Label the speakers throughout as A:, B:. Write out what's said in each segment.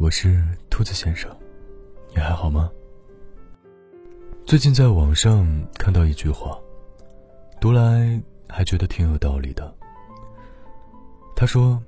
A: 我是兔子先生，你还好吗？最近在网上看到一句话，读来还觉得挺有道理的。他说：“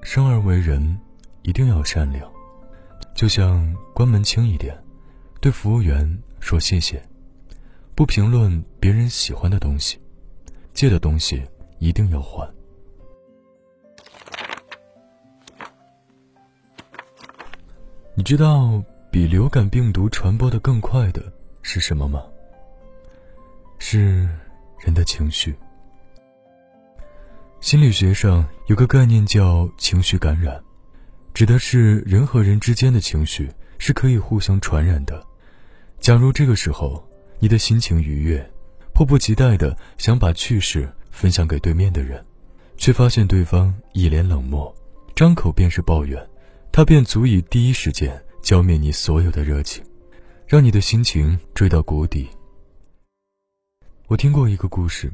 A: 生而为人，一定要善良，就像关门轻一点，对服务员说谢谢，不评论别人喜欢的东西，借的东西一定要还。”你知道比流感病毒传播的更快的是什么吗？是人的情绪。心理学上有个概念叫情绪感染，指的是人和人之间的情绪是可以互相传染的。假如这个时候你的心情愉悦，迫不及待的想把趣事分享给对面的人，却发现对方一脸冷漠，张口便是抱怨。他便足以第一时间浇灭你所有的热情，让你的心情坠到谷底。我听过一个故事，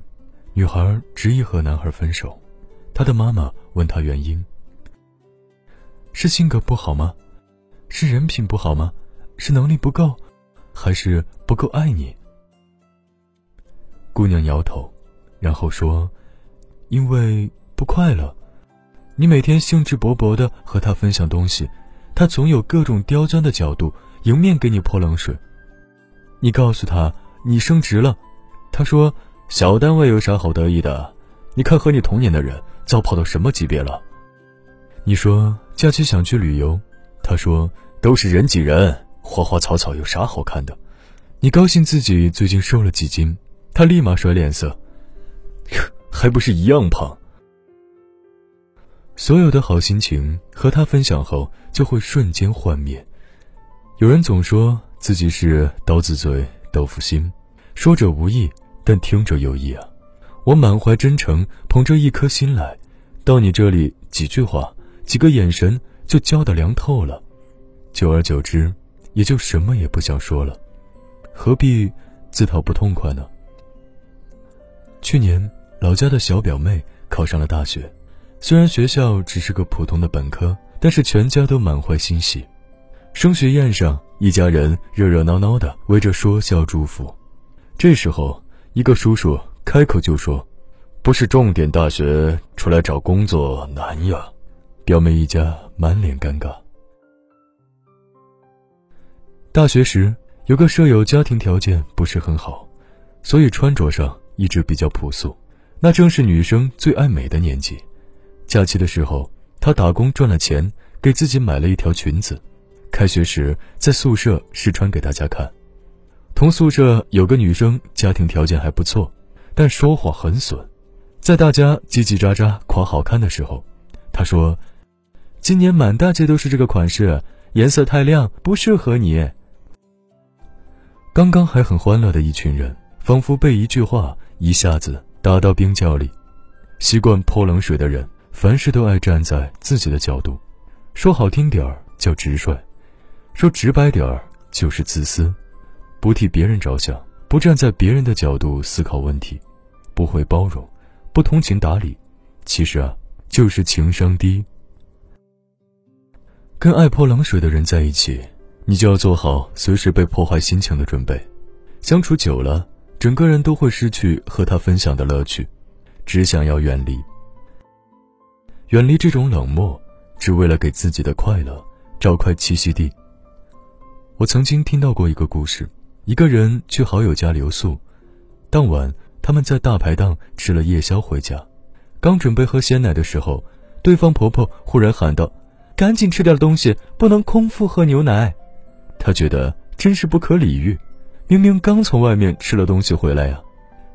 A: 女孩执意和男孩分手，她的妈妈问她原因：是性格不好吗？是人品不好吗？是能力不够，还是不够爱你？姑娘摇头，然后说：“因为不快乐。”你每天兴致勃勃地和他分享东西，他总有各种刁钻的角度迎面给你泼冷水。你告诉他你升职了，他说小单位有啥好得意的？你看和你同年的人早跑到什么级别了？你说假期想去旅游，他说都是人挤人，花花草草有啥好看的？你高兴自己最近瘦了几斤，他立马甩脸色，还不是一样胖。所有的好心情和他分享后，就会瞬间幻灭。有人总说自己是刀子嘴豆腐心，说者无意，但听者有意啊！我满怀真诚，捧着一颗心来，到你这里几句话、几个眼神就交的凉透了。久而久之，也就什么也不想说了，何必自讨不痛快呢？去年，老家的小表妹考上了大学。虽然学校只是个普通的本科，但是全家都满怀欣喜。升学宴上，一家人热热闹闹的围着说笑祝福。这时候，一个叔叔开口就说：“不是重点大学出来找工作难呀。”表妹一家满脸尴尬。大学时，有个舍友家庭条件不是很好，所以穿着上一直比较朴素，那正是女生最爱美的年纪。假期的时候，他打工赚了钱，给自己买了一条裙子，开学时在宿舍试穿给大家看。同宿舍有个女生，家庭条件还不错，但说话很损。在大家叽叽喳喳夸好看的时候，她说：“今年满大街都是这个款式，颜色太亮，不适合你。”刚刚还很欢乐的一群人，仿佛被一句话一下子打到冰窖里。习惯泼冷水的人。凡事都爱站在自己的角度，说好听点儿叫直率，说直白点儿就是自私，不替别人着想，不站在别人的角度思考问题，不会包容，不通情达理，其实啊，就是情商低。跟爱泼冷水的人在一起，你就要做好随时被破坏心情的准备，相处久了，整个人都会失去和他分享的乐趣，只想要远离。远离这种冷漠，只为了给自己的快乐找块栖息地。我曾经听到过一个故事：一个人去好友家留宿，当晚他们在大排档吃了夜宵回家，刚准备喝鲜奶的时候，对方婆婆忽然喊道：“赶紧吃点东西，不能空腹喝牛奶。”他觉得真是不可理喻，明明刚从外面吃了东西回来呀。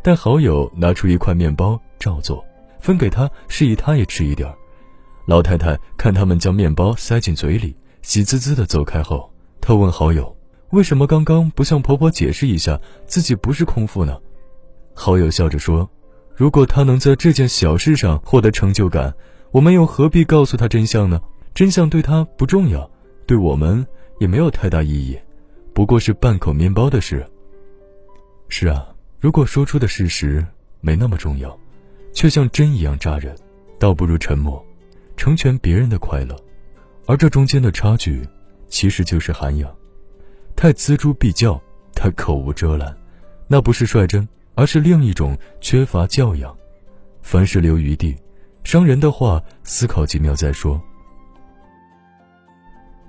A: 但好友拿出一块面包照做，分给他，示意他也吃一点儿。老太太看他们将面包塞进嘴里，喜滋滋地走开后，她问好友：“为什么刚刚不向婆婆解释一下自己不是空腹呢？”好友笑着说：“如果她能在这件小事上获得成就感，我们又何必告诉她真相呢？真相对她不重要，对我们也没有太大意义，不过是半口面包的事。”是啊，如果说出的事实没那么重要，却像针一样扎人，倒不如沉默。成全别人的快乐，而这中间的差距，其实就是涵养。太锱铢必较，太口无遮拦，那不是率真，而是另一种缺乏教养。凡事留余地，伤人的话思考几秒再说。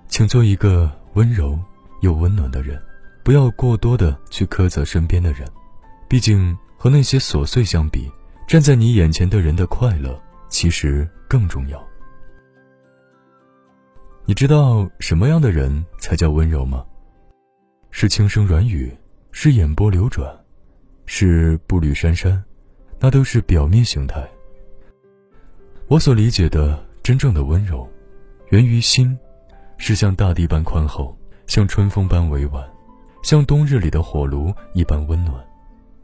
A: 请做一个温柔又温暖的人，不要过多的去苛责身边的人。毕竟和那些琐碎相比，站在你眼前的人的快乐其实更重要。你知道什么样的人才叫温柔吗？是轻声软语，是眼波流转，是步履姗姗，那都是表面形态。我所理解的真正的温柔，源于心。是像大地般宽厚，像春风般委婉，像冬日里的火炉一般温暖，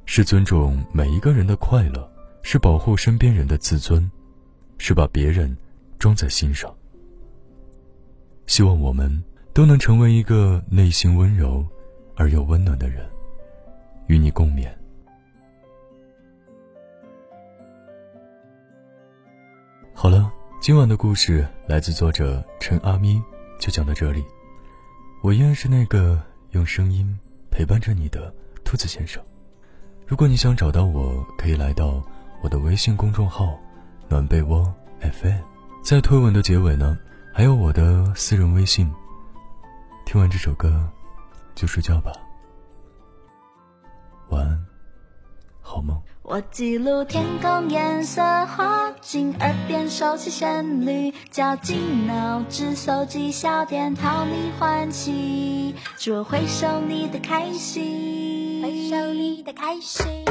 A: 是尊重每一个人的快乐，是保护身边人的自尊，是把别人装在心上。希望我们都能成为一个内心温柔而又温暖的人，与你共勉。好了，今晚的故事来自作者陈阿咪。就讲到这里，我依然是那个用声音陪伴着你的兔子先生。如果你想找到我，可以来到我的微信公众号“暖被窝 FM”。在推文的结尾呢，还有我的私人微信。听完这首歌，就睡觉吧。晚安，好梦。
B: 我记录天空颜色，画进耳边熟悉旋律，绞尽脑汁搜集小点，讨你欢喜，是我回首你的开心，回首你的开心。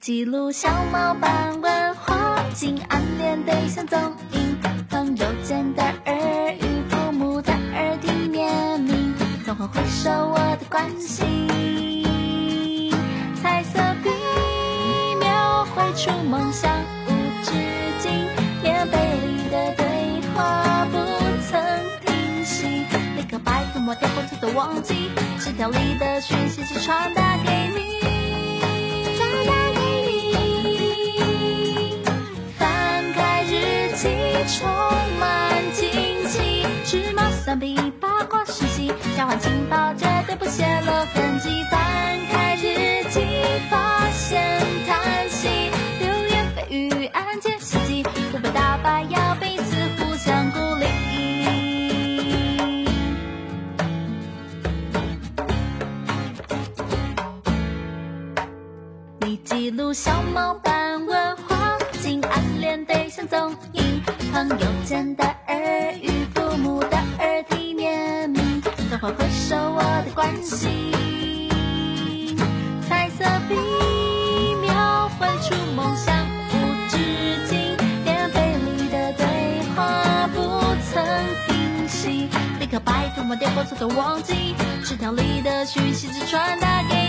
B: 记录小猫斑纹，画进暗恋对象踪影，朋友间的耳语，父母的耳提面命，总会回首我的关心。彩色笔描绘出梦想无止境，棉被里的对话不曾停息，立刻拜托抹掉过去的忘记，纸条里的讯息是传达给你。充满惊喜，芝麻蒜皮八卦讯息，交换情报绝对不泄露痕迹。翻开日记，发现叹息，流言蜚语，案件袭击，不被打败，要彼此互相鼓励。你记录小猫斑纹，画进暗恋对象踪影。朋友间的耳语，父母的耳提面命，总会回首我的关心。彩色笔描绘出梦想无止境，棉被里的对话不曾停息，立刻拜托抹掉过错的忘记，纸条里的讯息只传达给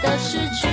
B: 的失去。